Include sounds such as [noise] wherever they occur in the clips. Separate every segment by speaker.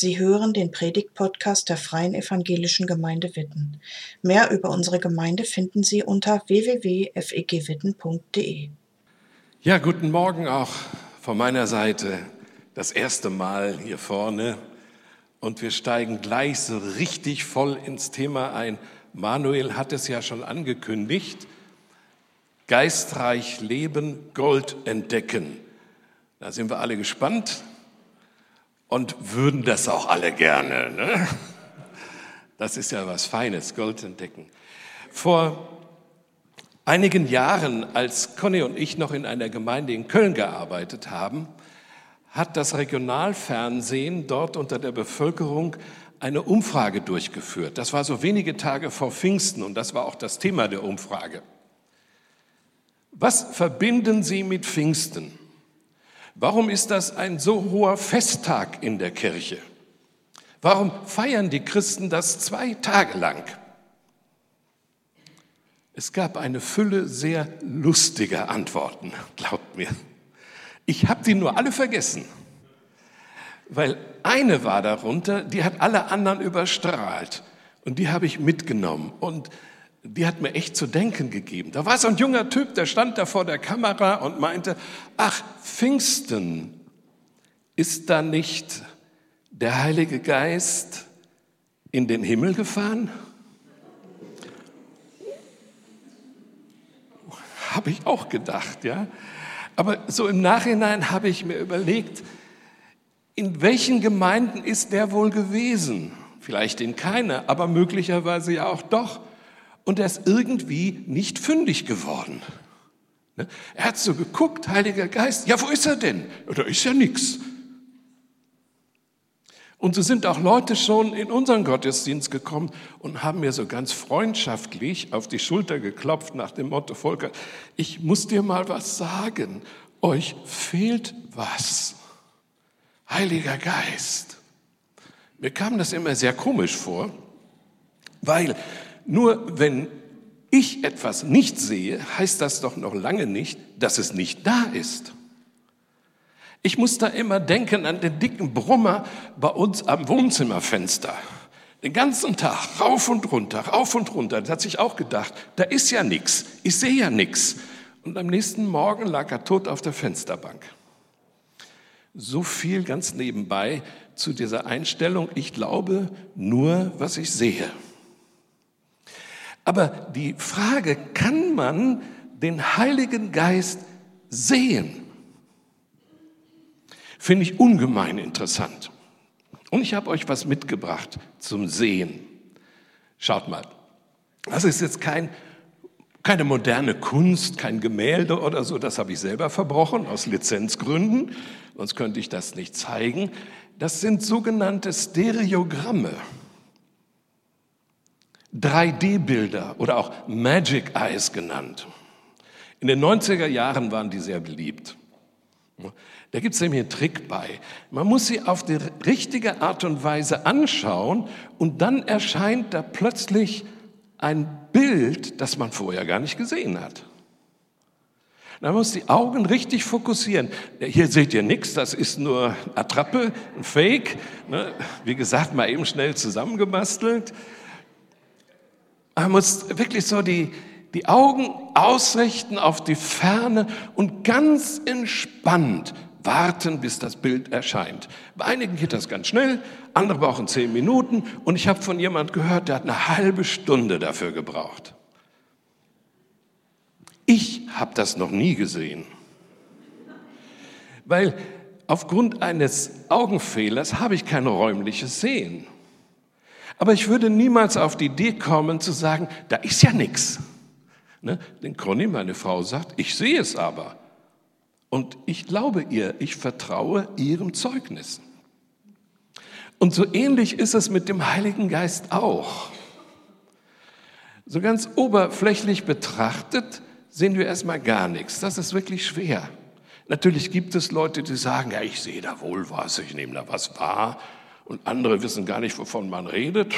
Speaker 1: Sie hören den Predigt-Podcast der Freien Evangelischen Gemeinde Witten. Mehr über unsere Gemeinde finden Sie unter www.fegwitten.de.
Speaker 2: Ja, guten Morgen auch von meiner Seite. Das erste Mal hier vorne. Und wir steigen gleich so richtig voll ins Thema ein. Manuel hat es ja schon angekündigt. Geistreich leben, Gold entdecken. Da sind wir alle gespannt und würden das auch alle gerne. Ne? Das ist ja was Feines, Gold entdecken. Vor einigen Jahren, als Conny und ich noch in einer Gemeinde in Köln gearbeitet haben, hat das Regionalfernsehen dort unter der Bevölkerung eine Umfrage durchgeführt. Das war so wenige Tage vor Pfingsten und das war auch das Thema der Umfrage. Was verbinden Sie mit Pfingsten? Warum ist das ein so hoher Festtag in der Kirche? Warum feiern die Christen das zwei Tage lang? Es gab eine Fülle sehr lustiger Antworten, glaubt mir. Ich habe die nur alle vergessen, weil eine war darunter, die hat alle anderen überstrahlt und die habe ich mitgenommen und die hat mir echt zu denken gegeben. Da war so ein junger Typ, der stand da vor der Kamera und meinte, ach, Pfingsten, ist da nicht der Heilige Geist in den Himmel gefahren? Habe ich auch gedacht, ja. Aber so im Nachhinein habe ich mir überlegt, in welchen Gemeinden ist der wohl gewesen? Vielleicht in keiner, aber möglicherweise ja auch doch und er ist irgendwie nicht fündig geworden. Ne? Er hat so geguckt, Heiliger Geist, ja, wo ist er denn? Da ist ja nichts. Und so sind auch Leute schon in unseren Gottesdienst gekommen und haben mir so ganz freundschaftlich auf die Schulter geklopft nach dem Motto, Volker, ich muss dir mal was sagen, euch fehlt was. Heiliger Geist. Mir kam das immer sehr komisch vor, weil nur wenn ich etwas nicht sehe, heißt das doch noch lange nicht, dass es nicht da ist. Ich muss da immer denken an den dicken Brummer bei uns am Wohnzimmerfenster. Den ganzen Tag rauf und runter, rauf und runter. Da hat sich auch gedacht, da ist ja nichts, ich sehe ja nichts. Und am nächsten Morgen lag er tot auf der Fensterbank. So viel ganz nebenbei zu dieser Einstellung, ich glaube nur, was ich sehe. Aber die Frage, kann man den Heiligen Geist sehen? Finde ich ungemein interessant. Und ich habe euch was mitgebracht zum Sehen. Schaut mal, das ist jetzt kein, keine moderne Kunst, kein Gemälde oder so, das habe ich selber verbrochen aus Lizenzgründen, sonst könnte ich das nicht zeigen. Das sind sogenannte Stereogramme. 3D-Bilder oder auch Magic Eyes genannt. In den 90er Jahren waren die sehr beliebt. Da gibt es nämlich einen Trick bei. Man muss sie auf die richtige Art und Weise anschauen und dann erscheint da plötzlich ein Bild, das man vorher gar nicht gesehen hat. Man muss die Augen richtig fokussieren. Hier seht ihr nichts, das ist nur Attrappe, ein Fake. Ne? Wie gesagt, mal eben schnell zusammengebastelt. Man muss wirklich so die, die Augen ausrichten auf die Ferne und ganz entspannt warten, bis das Bild erscheint. Bei einigen geht das ganz schnell, andere brauchen zehn Minuten und ich habe von jemand gehört, der hat eine halbe Stunde dafür gebraucht. Ich habe das noch nie gesehen, weil aufgrund eines Augenfehlers habe ich kein räumliches Sehen. Aber ich würde niemals auf die Idee kommen zu sagen, da ist ja nichts. Ne? Denn Conny, meine Frau, sagt, ich sehe es aber. Und ich glaube ihr, ich vertraue ihrem Zeugnis. Und so ähnlich ist es mit dem Heiligen Geist auch. So ganz oberflächlich betrachtet sehen wir erstmal gar nichts. Das ist wirklich schwer. Natürlich gibt es Leute, die sagen, ja, ich sehe da wohl was, ich nehme da was wahr und andere wissen gar nicht, wovon man redet.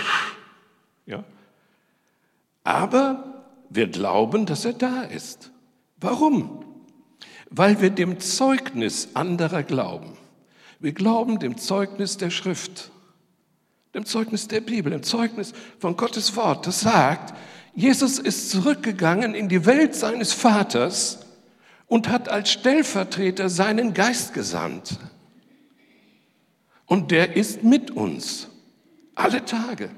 Speaker 2: Ja? Aber wir glauben, dass er da ist. Warum? Weil wir dem Zeugnis anderer glauben. Wir glauben dem Zeugnis der Schrift. dem Zeugnis der Bibel, dem Zeugnis von Gottes Wort, das sagt, Jesus ist zurückgegangen in die Welt seines Vaters und hat als Stellvertreter seinen Geist gesandt. Und der ist mit uns alle Tage.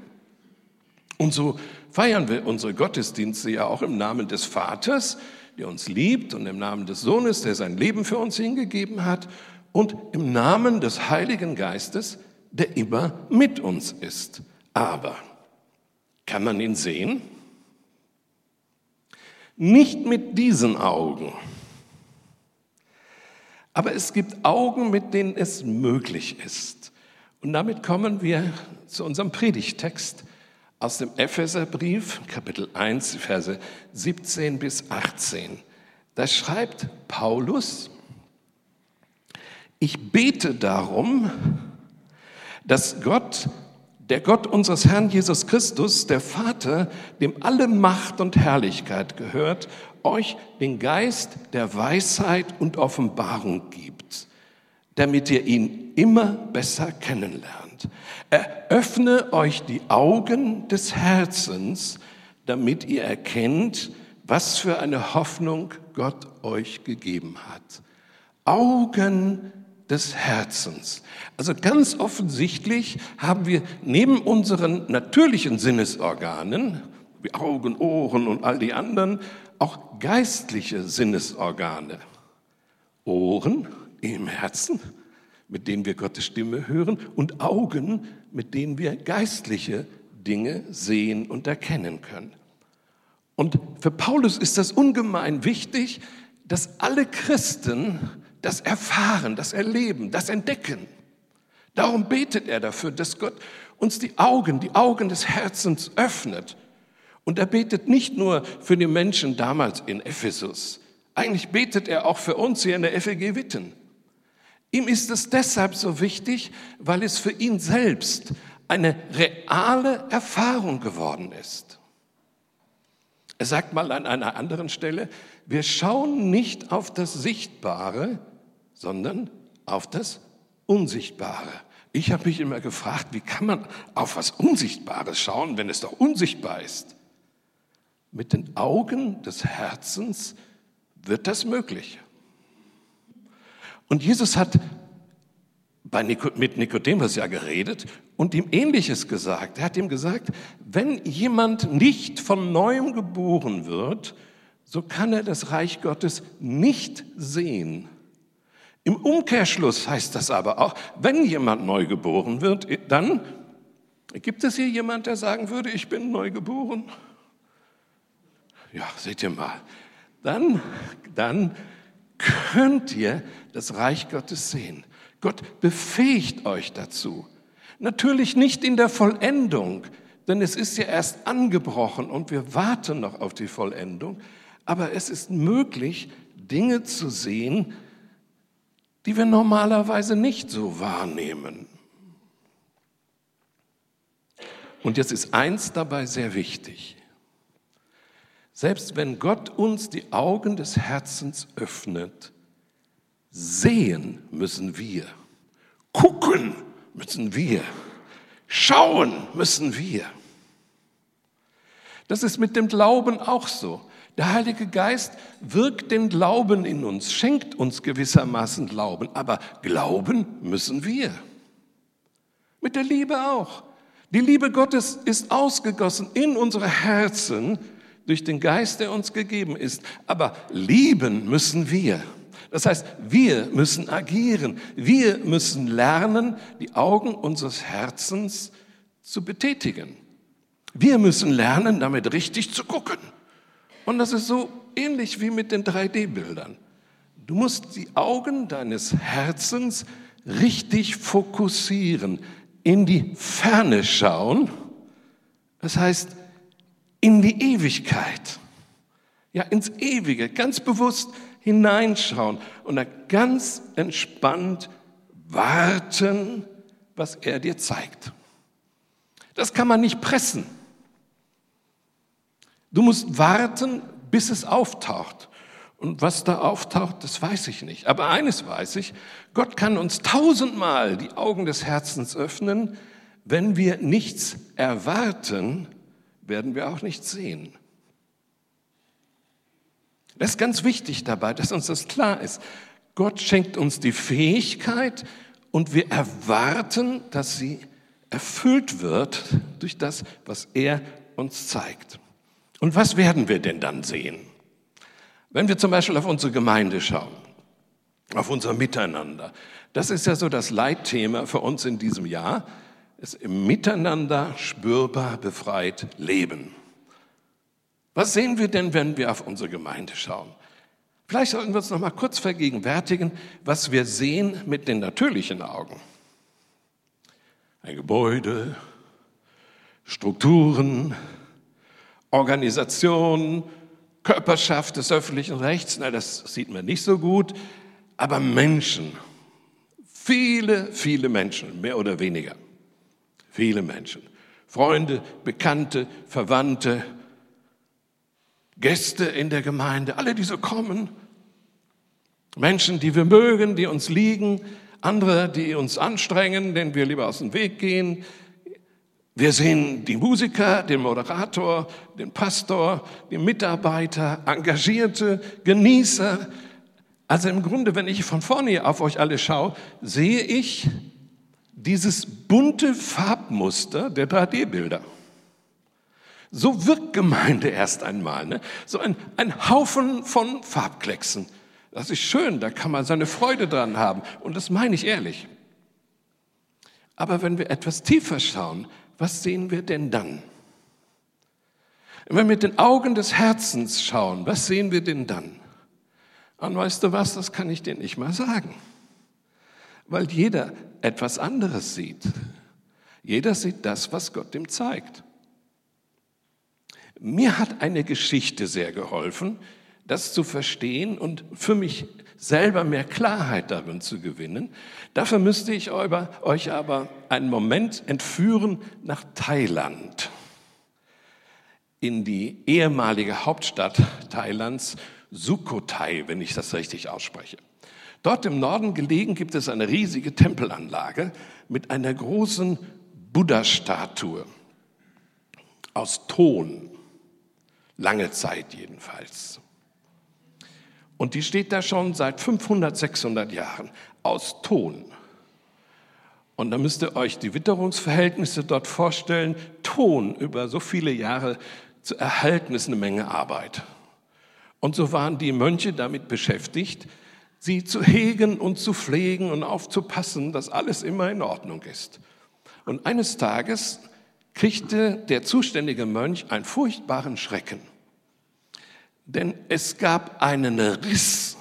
Speaker 2: Und so feiern wir unsere Gottesdienste ja auch im Namen des Vaters, der uns liebt, und im Namen des Sohnes, der sein Leben für uns hingegeben hat, und im Namen des Heiligen Geistes, der immer mit uns ist. Aber kann man ihn sehen? Nicht mit diesen Augen. Aber es gibt Augen, mit denen es möglich ist. Und damit kommen wir zu unserem Predigtext aus dem Epheserbrief, Kapitel 1, Verse 17 bis 18. Da schreibt Paulus, ich bete darum, dass Gott, der Gott unseres Herrn Jesus Christus, der Vater, dem alle Macht und Herrlichkeit gehört, euch den Geist der Weisheit und Offenbarung gibt, damit ihr ihn immer besser kennenlernt. Eröffne euch die Augen des Herzens, damit ihr erkennt, was für eine Hoffnung Gott euch gegeben hat. Augen des Herzens. Also ganz offensichtlich haben wir neben unseren natürlichen Sinnesorganen, wie Augen, Ohren und all die anderen, auch geistliche Sinnesorgane. Ohren im Herzen, mit denen wir Gottes Stimme hören, und Augen, mit denen wir geistliche Dinge sehen und erkennen können. Und für Paulus ist das ungemein wichtig, dass alle Christen das erfahren, das erleben, das entdecken. Darum betet er dafür, dass Gott uns die Augen, die Augen des Herzens öffnet. Und er betet nicht nur für die Menschen damals in Ephesus. Eigentlich betet er auch für uns hier in der FEG Witten. Ihm ist es deshalb so wichtig, weil es für ihn selbst eine reale Erfahrung geworden ist. Er sagt mal an einer anderen Stelle, wir schauen nicht auf das Sichtbare, sondern auf das Unsichtbare. Ich habe mich immer gefragt, wie kann man auf was Unsichtbares schauen, wenn es doch unsichtbar ist? Mit den Augen des Herzens wird das möglich. Und Jesus hat Nico, mit Nikodemus ja geredet und ihm Ähnliches gesagt. Er hat ihm gesagt, wenn jemand nicht von neuem geboren wird, so kann er das Reich Gottes nicht sehen. Im Umkehrschluss heißt das aber auch, wenn jemand neu geboren wird, dann gibt es hier jemand, der sagen würde, ich bin neu geboren? Ja, seht ihr mal. Dann, dann könnt ihr das Reich Gottes sehen. Gott befähigt euch dazu. Natürlich nicht in der Vollendung, denn es ist ja erst angebrochen und wir warten noch auf die Vollendung. Aber es ist möglich, Dinge zu sehen, die wir normalerweise nicht so wahrnehmen. Und jetzt ist eins dabei sehr wichtig. Selbst wenn Gott uns die Augen des Herzens öffnet, sehen müssen wir, gucken müssen wir, schauen müssen wir. Das ist mit dem Glauben auch so. Der Heilige Geist wirkt den Glauben in uns, schenkt uns gewissermaßen Glauben, aber glauben müssen wir. Mit der Liebe auch. Die Liebe Gottes ist ausgegossen in unsere Herzen durch den Geist, der uns gegeben ist. Aber lieben müssen wir. Das heißt, wir müssen agieren. Wir müssen lernen, die Augen unseres Herzens zu betätigen. Wir müssen lernen, damit richtig zu gucken. Und das ist so ähnlich wie mit den 3D-Bildern. Du musst die Augen deines Herzens richtig fokussieren, in die Ferne schauen. Das heißt, in die Ewigkeit. Ja, ins Ewige, ganz bewusst hineinschauen und dann ganz entspannt warten, was er dir zeigt. Das kann man nicht pressen. Du musst warten, bis es auftaucht. Und was da auftaucht, das weiß ich nicht. Aber eines weiß ich, Gott kann uns tausendmal die Augen des Herzens öffnen, wenn wir nichts erwarten, werden wir auch nichts sehen. Das ist ganz wichtig dabei, dass uns das klar ist. Gott schenkt uns die Fähigkeit und wir erwarten, dass sie erfüllt wird durch das, was er uns zeigt. Und was werden wir denn dann sehen? Wenn wir zum Beispiel auf unsere Gemeinde schauen, auf unser Miteinander, das ist ja so das Leitthema für uns in diesem Jahr, ist im Miteinander spürbar befreit leben. Was sehen wir denn, wenn wir auf unsere Gemeinde schauen? Vielleicht sollten wir uns noch mal kurz vergegenwärtigen, was wir sehen mit den natürlichen Augen. Ein Gebäude, Strukturen, Organisation, Körperschaft des öffentlichen Rechts, na, das sieht man nicht so gut, aber Menschen, viele, viele Menschen, mehr oder weniger, viele Menschen, Freunde, Bekannte, Verwandte, Gäste in der Gemeinde, alle, die so kommen, Menschen, die wir mögen, die uns liegen, andere, die uns anstrengen, denen wir lieber aus dem Weg gehen. Wir sehen die Musiker, den Moderator, den Pastor, die Mitarbeiter, Engagierte, Genießer. Also im Grunde, wenn ich von vorne auf euch alle schaue, sehe ich dieses bunte Farbmuster der 3D-Bilder. So wirkt Gemeinde erst einmal. Ne? So ein, ein Haufen von Farbklecksen. Das ist schön, da kann man seine Freude dran haben. Und das meine ich ehrlich. Aber wenn wir etwas tiefer schauen, was sehen wir denn dann? Wenn wir mit den Augen des Herzens schauen, was sehen wir denn dann? Und weißt du was, das kann ich dir nicht mal sagen. Weil jeder etwas anderes sieht. Jeder sieht das, was Gott ihm zeigt. Mir hat eine Geschichte sehr geholfen, das zu verstehen und für mich selber mehr Klarheit darin zu gewinnen. Dafür müsste ich euch aber einen Moment entführen nach Thailand, in die ehemalige Hauptstadt Thailands, Sukhothai, wenn ich das richtig ausspreche. Dort im Norden gelegen gibt es eine riesige Tempelanlage mit einer großen Buddha-Statue aus Ton, lange Zeit jedenfalls. Und die steht da schon seit 500, 600 Jahren aus Ton. Und da müsst ihr euch die Witterungsverhältnisse dort vorstellen. Ton über so viele Jahre zu erhalten ist eine Menge Arbeit. Und so waren die Mönche damit beschäftigt, sie zu hegen und zu pflegen und aufzupassen, dass alles immer in Ordnung ist. Und eines Tages kriegte der zuständige Mönch einen furchtbaren Schrecken. Denn es gab einen Riss.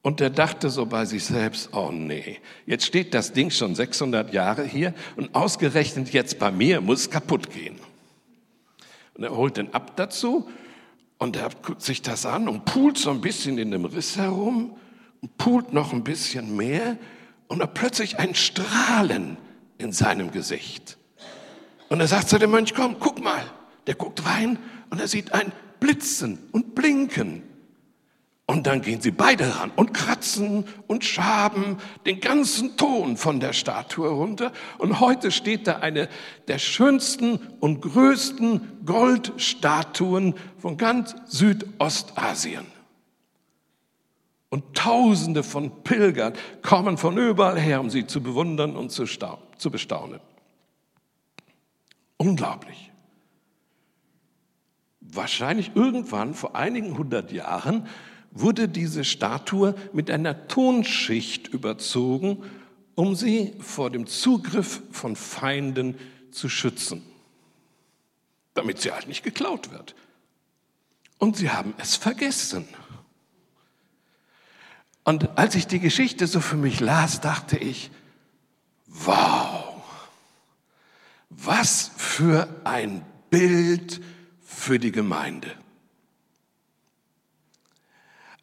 Speaker 2: Und er dachte so bei sich selbst, oh nee, jetzt steht das Ding schon 600 Jahre hier und ausgerechnet jetzt bei mir muss es kaputt gehen. Und er holt den ab dazu und er guckt sich das an und pult so ein bisschen in dem Riss herum und pult noch ein bisschen mehr und er plötzlich ein Strahlen in seinem Gesicht. Und er sagt zu dem Mönch, komm, guck mal. Der guckt rein und er sieht ein Blitzen und Blinken. Und dann gehen sie beide ran und kratzen und schaben den ganzen Ton von der Statue runter. Und heute steht da eine der schönsten und größten Goldstatuen von ganz Südostasien. Und Tausende von Pilgern kommen von überall her, um sie zu bewundern und zu, zu bestaunen. Unglaublich wahrscheinlich irgendwann vor einigen hundert Jahren wurde diese Statue mit einer Tonschicht überzogen, um sie vor dem Zugriff von Feinden zu schützen, damit sie halt nicht geklaut wird. Und sie haben es vergessen. Und als ich die Geschichte so für mich las, dachte ich, wow, was für ein Bild für die Gemeinde.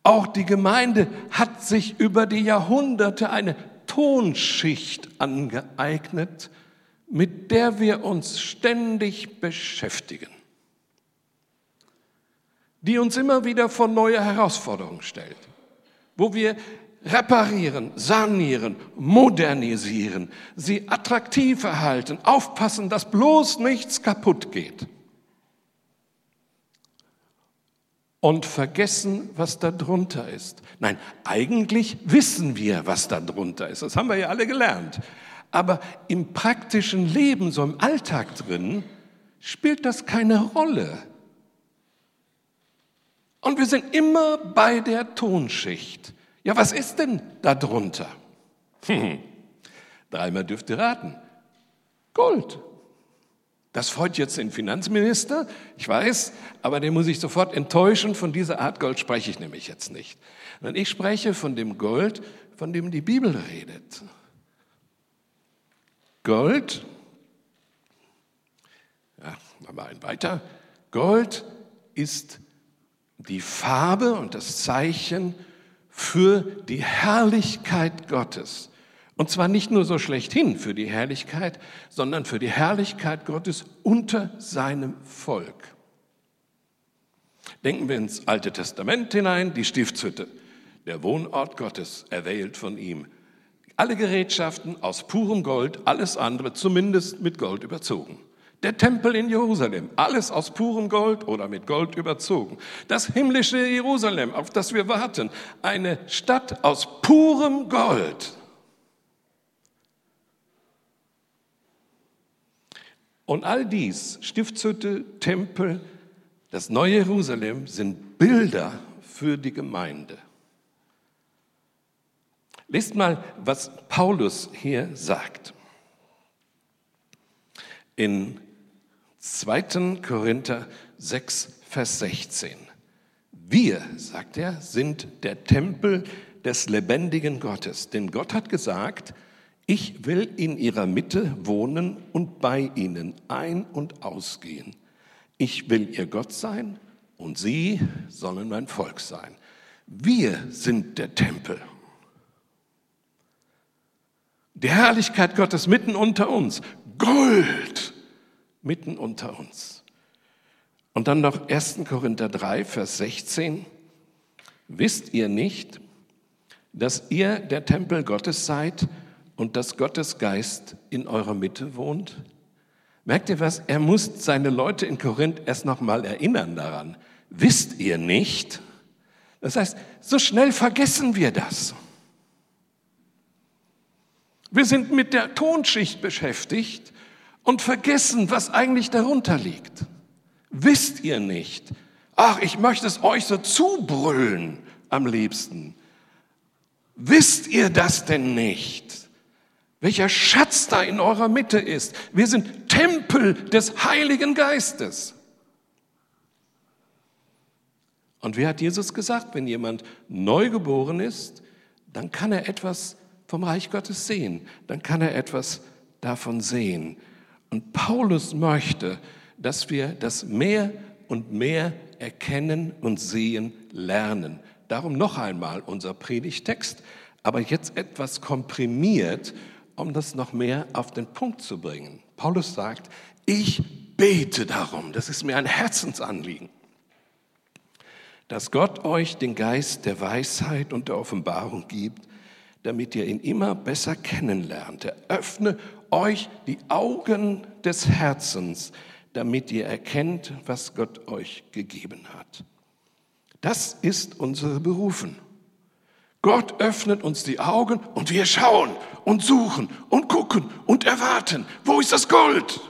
Speaker 2: Auch die Gemeinde hat sich über die Jahrhunderte eine Tonschicht angeeignet, mit der wir uns ständig beschäftigen, die uns immer wieder vor neue Herausforderungen stellt, wo wir reparieren, sanieren, modernisieren, sie attraktiv erhalten, aufpassen, dass bloß nichts kaputt geht. Und vergessen, was da drunter ist. Nein, eigentlich wissen wir, was da drunter ist. Das haben wir ja alle gelernt. Aber im praktischen Leben, so im Alltag drin, spielt das keine Rolle. Und wir sind immer bei der Tonschicht. Ja, was ist denn da drunter? Hm. [laughs] Dreimal dürft ihr raten. Gold. Das freut jetzt den Finanzminister, ich weiß, aber den muss ich sofort enttäuschen. Von dieser Art Gold spreche ich nämlich jetzt nicht. Sondern ich spreche von dem Gold, von dem die Bibel redet. Gold, ja, mal ein weiter. Gold ist die Farbe und das Zeichen für die Herrlichkeit Gottes. Und zwar nicht nur so schlechthin für die Herrlichkeit, sondern für die Herrlichkeit Gottes unter seinem Volk. Denken wir ins Alte Testament hinein, die Stiftshütte, der Wohnort Gottes, erwählt von ihm. Alle Gerätschaften aus purem Gold, alles andere zumindest mit Gold überzogen. Der Tempel in Jerusalem, alles aus purem Gold oder mit Gold überzogen. Das himmlische Jerusalem, auf das wir warten, eine Stadt aus purem Gold. Und all dies, Stiftshütte, Tempel, das neue Jerusalem, sind Bilder für die Gemeinde. Lest mal, was Paulus hier sagt. In 2. Korinther 6, Vers 16. Wir, sagt er, sind der Tempel des lebendigen Gottes. Denn Gott hat gesagt, ich will in ihrer Mitte wohnen und bei ihnen ein- und ausgehen. Ich will ihr Gott sein und sie sollen mein Volk sein. Wir sind der Tempel. Die Herrlichkeit Gottes mitten unter uns. Gold mitten unter uns. Und dann noch 1. Korinther 3, Vers 16. Wisst ihr nicht, dass ihr der Tempel Gottes seid und dass Gottes Geist in eurer Mitte wohnt? Merkt ihr was? Er muss seine Leute in Korinth erst noch mal erinnern daran. Wisst ihr nicht? Das heißt, so schnell vergessen wir das. Wir sind mit der Tonschicht beschäftigt und vergessen, was eigentlich darunter liegt. Wisst ihr nicht? Ach, ich möchte es euch so zubrüllen am liebsten. Wisst ihr das denn nicht? Welcher Schatz da in eurer Mitte ist. Wir sind Tempel des Heiligen Geistes. Und wie hat Jesus gesagt, wenn jemand neugeboren ist, dann kann er etwas vom Reich Gottes sehen, dann kann er etwas davon sehen. Und Paulus möchte, dass wir das mehr und mehr erkennen und sehen lernen. Darum noch einmal unser Predigtext, aber jetzt etwas komprimiert, um das noch mehr auf den Punkt zu bringen. Paulus sagt, ich bete darum, das ist mir ein Herzensanliegen, dass Gott euch den Geist der Weisheit und der Offenbarung gibt, damit ihr ihn immer besser kennenlernt. Er öffne euch die Augen des Herzens, damit ihr erkennt, was Gott euch gegeben hat. Das ist unsere Berufen. Gott öffnet uns die Augen und wir schauen und suchen und gucken und erwarten. Wo ist das Gold?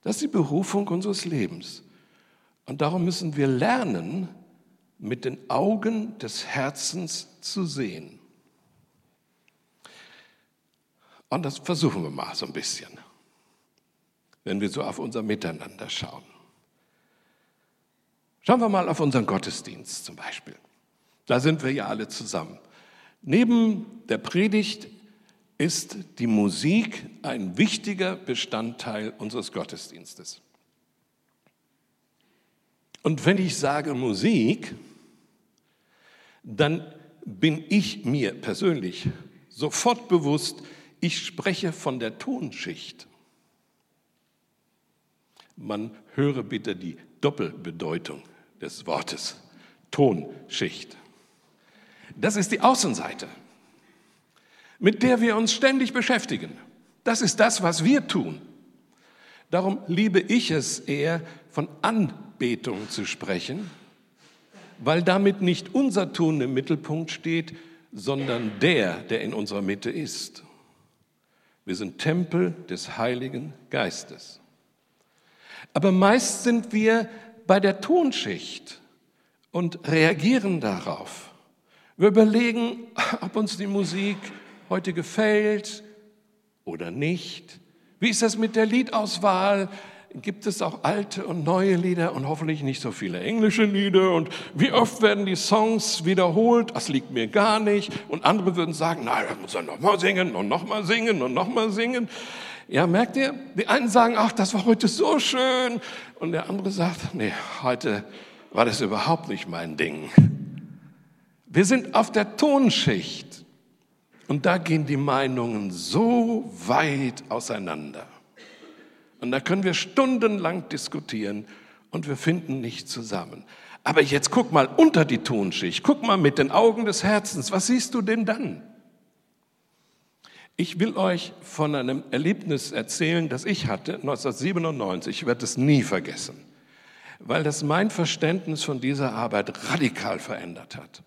Speaker 2: Das ist die Berufung unseres Lebens. Und darum müssen wir lernen, mit den Augen des Herzens zu sehen. Und das versuchen wir mal so ein bisschen, wenn wir so auf unser Miteinander schauen. Schauen wir mal auf unseren Gottesdienst zum Beispiel. Da sind wir ja alle zusammen. Neben der Predigt ist die Musik ein wichtiger Bestandteil unseres Gottesdienstes. Und wenn ich sage Musik, dann bin ich mir persönlich sofort bewusst, ich spreche von der Tonschicht. Man höre bitte die Doppelbedeutung des Wortes Tonschicht. Das ist die Außenseite, mit der wir uns ständig beschäftigen. Das ist das, was wir tun. Darum liebe ich es eher, von Anbetung zu sprechen, weil damit nicht unser Tun im Mittelpunkt steht, sondern der, der in unserer Mitte ist. Wir sind Tempel des Heiligen Geistes. Aber meist sind wir bei der Tonschicht und reagieren darauf. Wir überlegen, ob uns die Musik heute gefällt oder nicht. Wie ist das mit der Liedauswahl? Gibt es auch alte und neue Lieder und hoffentlich nicht so viele englische Lieder? Und wie oft werden die Songs wiederholt? Das liegt mir gar nicht. Und andere würden sagen, na, da muss er nochmal singen und nochmal singen und nochmal singen. Ja, merkt ihr? Die einen sagen, ach, das war heute so schön. Und der andere sagt, nee, heute war das überhaupt nicht mein Ding. Wir sind auf der Tonschicht und da gehen die Meinungen so weit auseinander. Und da können wir stundenlang diskutieren und wir finden nicht zusammen. Aber jetzt guck mal unter die Tonschicht, guck mal mit den Augen des Herzens, was siehst du denn dann? Ich will euch von einem Erlebnis erzählen, das ich hatte 1997. Ich werde es nie vergessen, weil das mein Verständnis von dieser Arbeit radikal verändert hat.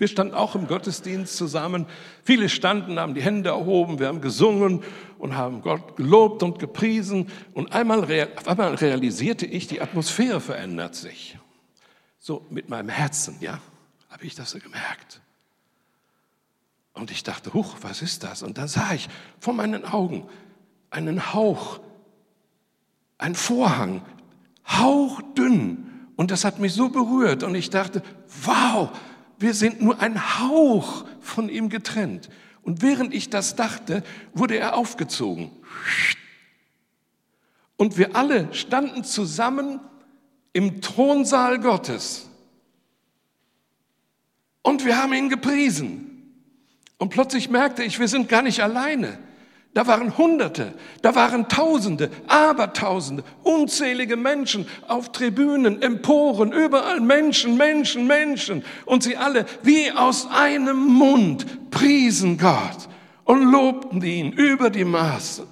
Speaker 2: Wir standen auch im Gottesdienst zusammen. Viele standen, haben die Hände erhoben, wir haben gesungen und haben Gott gelobt und gepriesen. Und einmal, auf einmal realisierte ich, die Atmosphäre verändert sich. So mit meinem Herzen, ja, habe ich das so gemerkt. Und ich dachte, huch, was ist das? Und da sah ich vor meinen Augen einen Hauch, einen Vorhang, hauchdünn. Und das hat mich so berührt. Und ich dachte, wow, wir sind nur ein Hauch von ihm getrennt. Und während ich das dachte, wurde er aufgezogen. Und wir alle standen zusammen im Thronsaal Gottes. Und wir haben ihn gepriesen. Und plötzlich merkte ich, wir sind gar nicht alleine. Da waren Hunderte, da waren Tausende, Abertausende, unzählige Menschen auf Tribünen, Emporen, überall Menschen, Menschen, Menschen. Und sie alle wie aus einem Mund priesen Gott und lobten ihn über die Maße.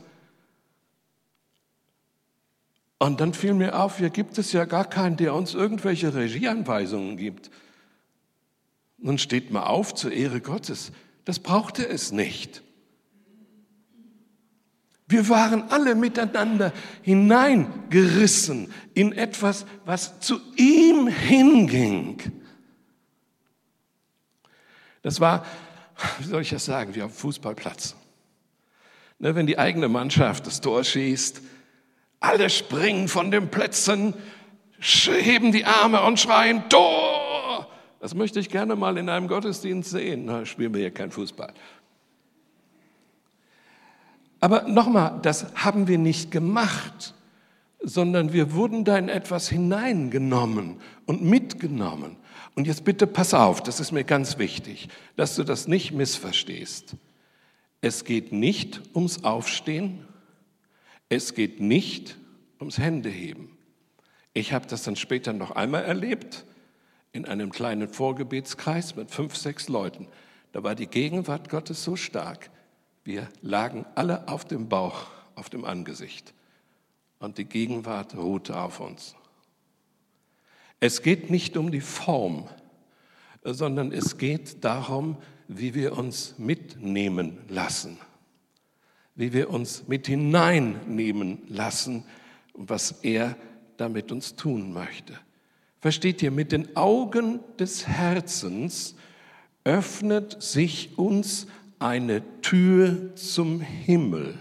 Speaker 2: Und dann fiel mir auf, hier gibt es ja gar keinen, der uns irgendwelche Regieanweisungen gibt. Nun steht mal auf zur Ehre Gottes. Das brauchte es nicht. Wir waren alle miteinander hineingerissen in etwas, was zu ihm hinging. Das war, wie soll ich das sagen, wie auf dem Fußballplatz. Ne, wenn die eigene Mannschaft das Tor schießt, alle springen von den Plätzen, heben die Arme und schreien Tor. Das möchte ich gerne mal in einem Gottesdienst sehen. Na, spielen wir hier kein Fußball. Aber nochmal, das haben wir nicht gemacht, sondern wir wurden da in etwas hineingenommen und mitgenommen. Und jetzt bitte pass auf, das ist mir ganz wichtig, dass du das nicht missverstehst. Es geht nicht ums Aufstehen, es geht nicht ums Händeheben. Ich habe das dann später noch einmal erlebt in einem kleinen Vorgebetskreis mit fünf, sechs Leuten. Da war die Gegenwart Gottes so stark, wir lagen alle auf dem Bauch, auf dem Angesicht und die Gegenwart ruhte auf uns. Es geht nicht um die Form, sondern es geht darum, wie wir uns mitnehmen lassen, wie wir uns mit hineinnehmen lassen, was er damit uns tun möchte. Versteht ihr, mit den Augen des Herzens öffnet sich uns eine Tür zum Himmel.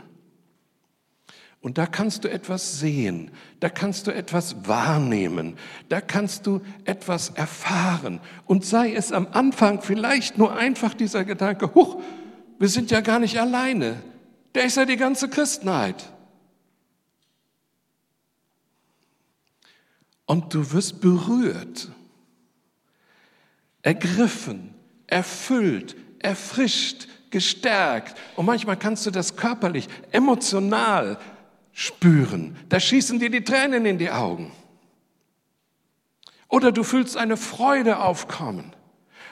Speaker 2: Und da kannst du etwas sehen, da kannst du etwas wahrnehmen, da kannst du etwas erfahren. Und sei es am Anfang vielleicht nur einfach dieser Gedanke, huch, wir sind ja gar nicht alleine. Der ist ja die ganze Christenheit. Und du wirst berührt, ergriffen, erfüllt, erfrischt, gestärkt. Und manchmal kannst du das körperlich, emotional spüren. Da schießen dir die Tränen in die Augen. Oder du fühlst eine Freude aufkommen.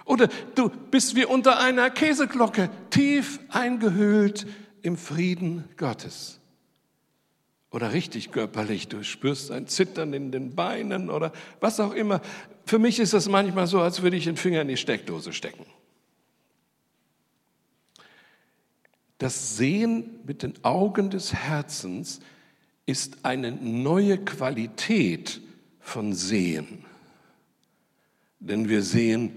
Speaker 2: Oder du bist wie unter einer Käseglocke, tief eingehüllt im Frieden Gottes. Oder richtig körperlich, du spürst ein Zittern in den Beinen oder was auch immer. Für mich ist das manchmal so, als würde ich den Finger in die Steckdose stecken. Das Sehen mit den Augen des Herzens ist eine neue Qualität von Sehen. Denn wir sehen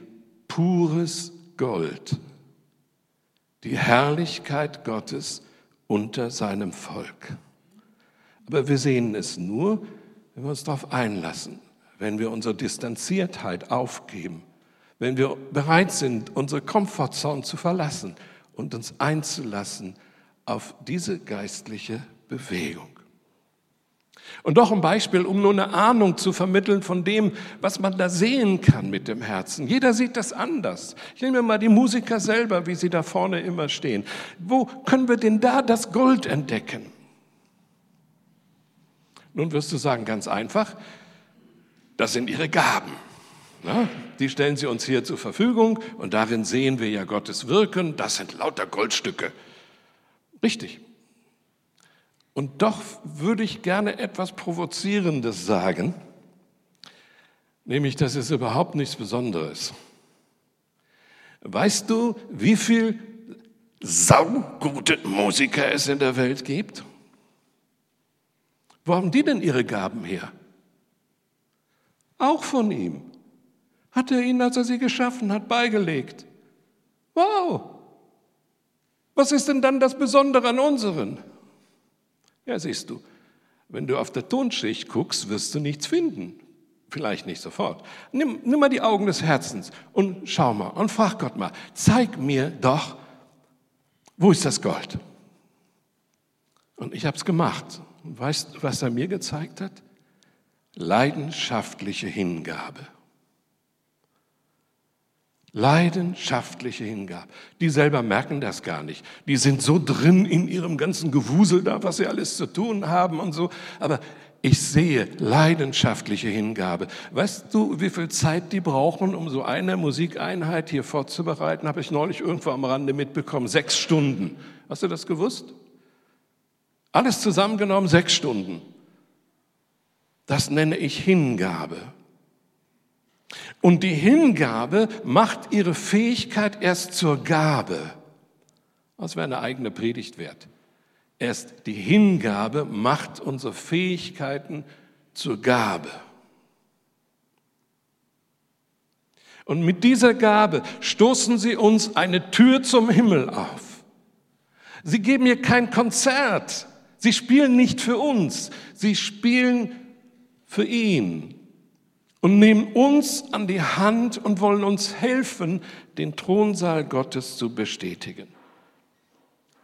Speaker 2: pures Gold, die Herrlichkeit Gottes unter seinem Volk. Aber wir sehen es nur, wenn wir uns darauf einlassen, wenn wir unsere Distanziertheit aufgeben, wenn wir bereit sind, unsere Komfortzone zu verlassen und uns einzulassen auf diese geistliche Bewegung. Und doch ein Beispiel, um nur eine Ahnung zu vermitteln von dem, was man da sehen kann mit dem Herzen. Jeder sieht das anders. Ich nehme mal die Musiker selber, wie sie da vorne immer stehen. Wo können wir denn da das Gold entdecken? Nun wirst du sagen, ganz einfach, das sind ihre Gaben. Die stellen sie uns hier zur Verfügung und darin sehen wir ja Gottes Wirken. Das sind lauter Goldstücke. Richtig. Und doch würde ich gerne etwas Provozierendes sagen, nämlich, das ist überhaupt nichts Besonderes. Weißt du, wie viel saugute Musiker es in der Welt gibt? Wo haben die denn ihre Gaben her? Auch von ihm. Hat er ihnen, als er sie geschaffen hat, beigelegt. Wow! Was ist denn dann das Besondere an unseren? Ja, siehst du, wenn du auf der Tonschicht guckst, wirst du nichts finden. Vielleicht nicht sofort. Nimm, nimm mal die Augen des Herzens und schau mal und frag Gott mal, zeig mir doch, wo ist das Gold? Und ich habe es gemacht. Weißt du, was er mir gezeigt hat? Leidenschaftliche Hingabe. Leidenschaftliche Hingabe. Die selber merken das gar nicht. Die sind so drin in ihrem ganzen Gewusel da, was sie alles zu tun haben und so. Aber ich sehe leidenschaftliche Hingabe. Weißt du, wie viel Zeit die brauchen, um so eine Musikeinheit hier vorzubereiten? Habe ich neulich irgendwo am Rande mitbekommen. Sechs Stunden. Hast du das gewusst? Alles zusammengenommen sechs Stunden. Das nenne ich Hingabe. Und die Hingabe macht ihre Fähigkeit erst zur Gabe. Das wäre eine eigene Predigt wert. Erst die Hingabe macht unsere Fähigkeiten zur Gabe. Und mit dieser Gabe stoßen sie uns eine Tür zum Himmel auf. Sie geben mir kein Konzert. Sie spielen nicht für uns. Sie spielen für ihn und nehmen uns an die Hand und wollen uns helfen, den Thronsaal Gottes zu bestätigen.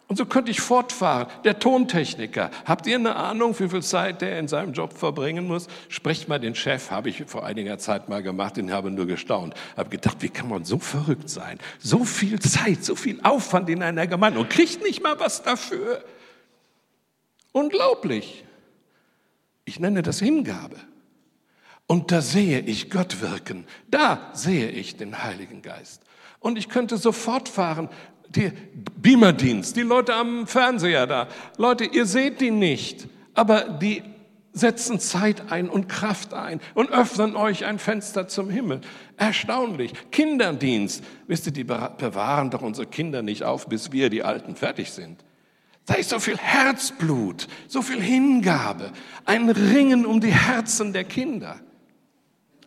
Speaker 2: Und so könnte ich fortfahren. Der Tontechniker. Habt ihr eine Ahnung, wie viel Zeit der in seinem Job verbringen muss? Sprecht mal den Chef, habe ich vor einiger Zeit mal gemacht, den habe nur gestaunt. Habe gedacht, wie kann man so verrückt sein? So viel Zeit, so viel Aufwand in einer Gemeinde und kriegt nicht mal was dafür. Unglaublich. Ich nenne das Hingabe. Und da sehe ich Gott wirken. Da sehe ich den Heiligen Geist. Und ich könnte sofort fahren, die Beamerdienst, die Leute am Fernseher da. Leute, ihr seht die nicht, aber die setzen Zeit ein und Kraft ein und öffnen euch ein Fenster zum Himmel. Erstaunlich. Kinderdienst. Wisst ihr, die bewahren doch unsere Kinder nicht auf, bis wir, die Alten, fertig sind. Da ist so viel Herzblut, so viel Hingabe, ein Ringen um die Herzen der Kinder.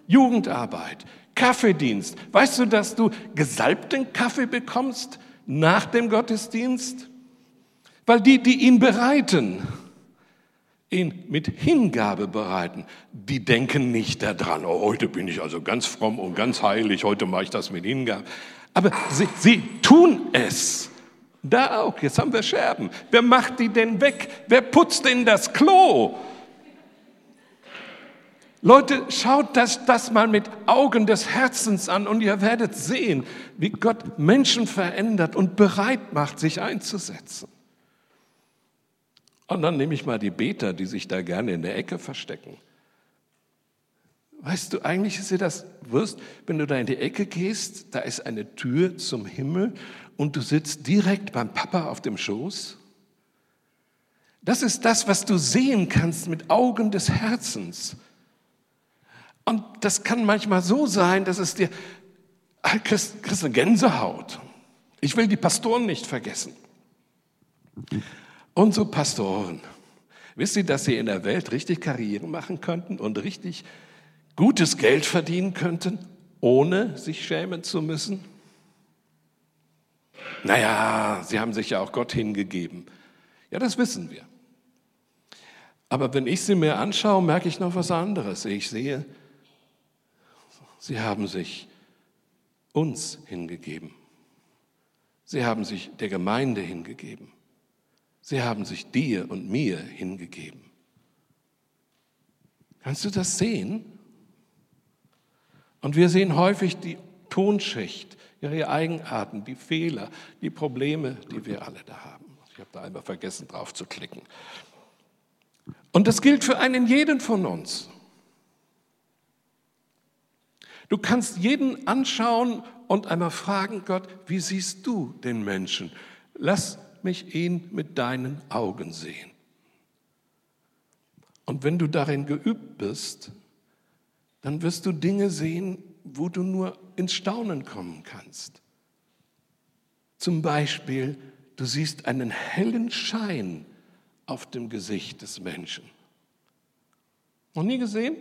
Speaker 2: Jugendarbeit, Kaffeedienst. Weißt du, dass du gesalbten Kaffee bekommst nach dem Gottesdienst? Weil die, die ihn bereiten, ihn mit Hingabe bereiten, die denken nicht daran, oh, heute bin ich also ganz fromm und ganz heilig, heute mache ich das mit Hingabe. Aber sie, sie tun es. Da auch, jetzt haben wir Scherben. Wer macht die denn weg? Wer putzt denn das Klo? Leute, schaut das, das mal mit Augen des Herzens an und ihr werdet sehen, wie Gott Menschen verändert und bereit macht, sich einzusetzen. Und dann nehme ich mal die Beter, die sich da gerne in der Ecke verstecken. Weißt du eigentlich, dass du das wirst, wenn du da in die Ecke gehst, da ist eine Tür zum Himmel und du sitzt direkt beim Papa auf dem Schoß? Das ist das, was du sehen kannst mit Augen des Herzens. Und das kann manchmal so sein, dass es dir, ah, kriegst, kriegst eine Gänsehaut. Ich will die Pastoren nicht vergessen. So Pastoren. Wisst ihr, dass sie in der Welt richtig Karriere machen könnten und richtig gutes Geld verdienen könnten, ohne sich schämen zu müssen? Naja, sie haben sich ja auch Gott hingegeben. Ja, das wissen wir. Aber wenn ich sie mir anschaue, merke ich noch was anderes. Ich sehe, sie haben sich uns hingegeben. Sie haben sich der Gemeinde hingegeben. Sie haben sich dir und mir hingegeben. Kannst du das sehen? Und wir sehen häufig die Tonschicht, ihre Eigenarten, die Fehler, die Probleme, die wir alle da haben. Ich habe da einmal vergessen, drauf zu klicken. Und das gilt für einen jeden von uns. Du kannst jeden anschauen und einmal fragen, Gott, wie siehst du den Menschen? Lass mich ihn mit deinen Augen sehen. Und wenn du darin geübt bist, dann wirst du Dinge sehen, wo du nur ins Staunen kommen kannst. Zum Beispiel, du siehst einen hellen Schein auf dem Gesicht des Menschen. Noch nie gesehen?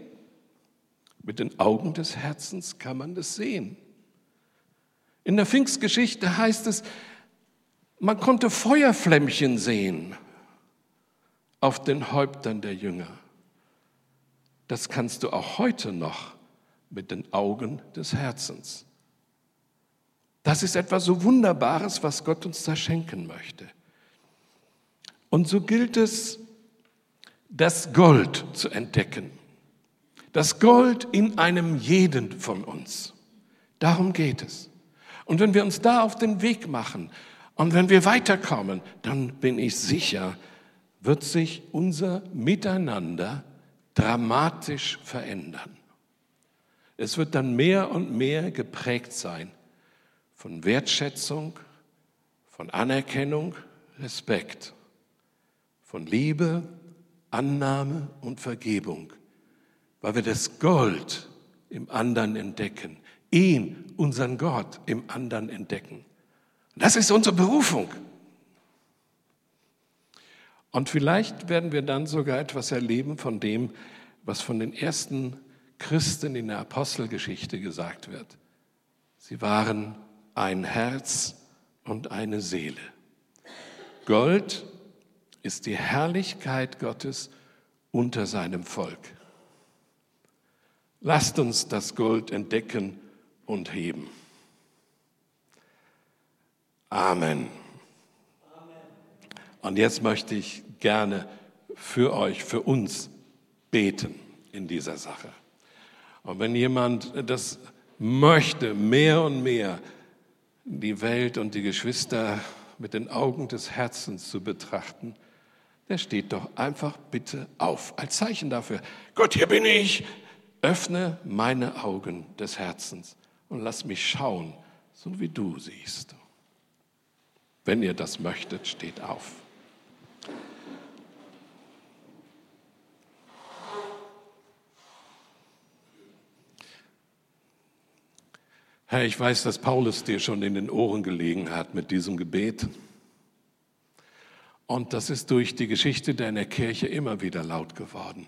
Speaker 2: Mit den Augen des Herzens kann man das sehen. In der Pfingstgeschichte heißt es, man konnte Feuerflämmchen sehen auf den Häuptern der Jünger. Das kannst du auch heute noch mit den Augen des Herzens. Das ist etwas so Wunderbares, was Gott uns da schenken möchte. Und so gilt es, das Gold zu entdecken. Das Gold in einem jeden von uns. Darum geht es. Und wenn wir uns da auf den Weg machen und wenn wir weiterkommen, dann bin ich sicher, wird sich unser Miteinander dramatisch verändern. Es wird dann mehr und mehr geprägt sein von Wertschätzung, von Anerkennung, Respekt, von Liebe, Annahme und Vergebung, weil wir das Gold im anderen entdecken, ihn, unseren Gott, im anderen entdecken. Das ist unsere Berufung. Und vielleicht werden wir dann sogar etwas erleben von dem, was von den ersten Christen in der Apostelgeschichte gesagt wird. Sie waren ein Herz und eine Seele. Gold ist die Herrlichkeit Gottes unter seinem Volk. Lasst uns das Gold entdecken und heben. Amen. Und jetzt möchte ich gerne für euch, für uns beten in dieser Sache. Und wenn jemand das möchte, mehr und mehr die Welt und die Geschwister mit den Augen des Herzens zu betrachten, der steht doch einfach bitte auf, als Zeichen dafür. Gott, hier bin ich. Öffne meine Augen des Herzens und lass mich schauen, so wie du siehst. Wenn ihr das möchtet, steht auf. Herr, ich weiß, dass Paulus dir schon in den Ohren gelegen hat mit diesem Gebet. Und das ist durch die Geschichte deiner Kirche immer wieder laut geworden.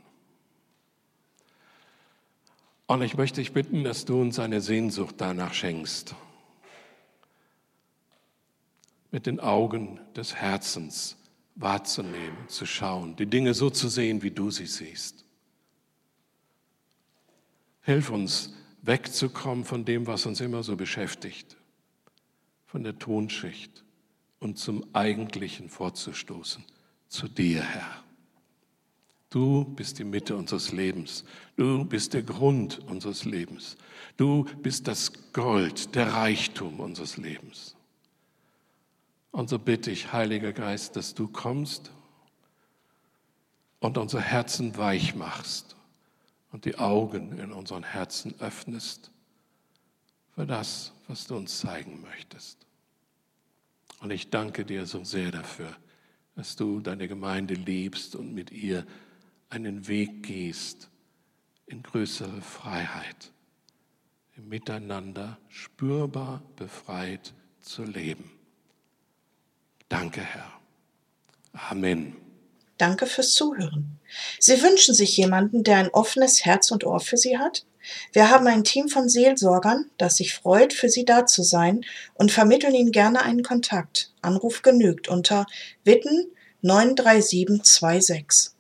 Speaker 2: Und ich möchte dich bitten, dass du uns eine Sehnsucht danach schenkst, mit den Augen des Herzens wahrzunehmen, zu schauen, die Dinge so zu sehen, wie du sie siehst. Hilf uns, wegzukommen von dem, was uns immer so beschäftigt, von der Tonschicht und zum Eigentlichen vorzustoßen, zu dir, Herr. Du bist die Mitte unseres Lebens. Du bist der Grund unseres Lebens. Du bist das Gold, der Reichtum unseres Lebens. Und so bitte ich, Heiliger Geist, dass du kommst und unser Herzen weich machst und die Augen in unseren Herzen öffnest für das, was du uns zeigen möchtest. Und ich danke dir so sehr dafür, dass du deine Gemeinde liebst und mit ihr einen Weg gehst in größere Freiheit, im Miteinander spürbar befreit zu leben. Danke, Herr. Amen.
Speaker 1: Danke fürs Zuhören. Sie wünschen sich jemanden, der ein offenes Herz und Ohr für Sie hat? Wir haben ein Team von Seelsorgern, das sich freut, für Sie da zu sein und vermitteln Ihnen gerne einen Kontakt. Anruf genügt unter Witten 93726.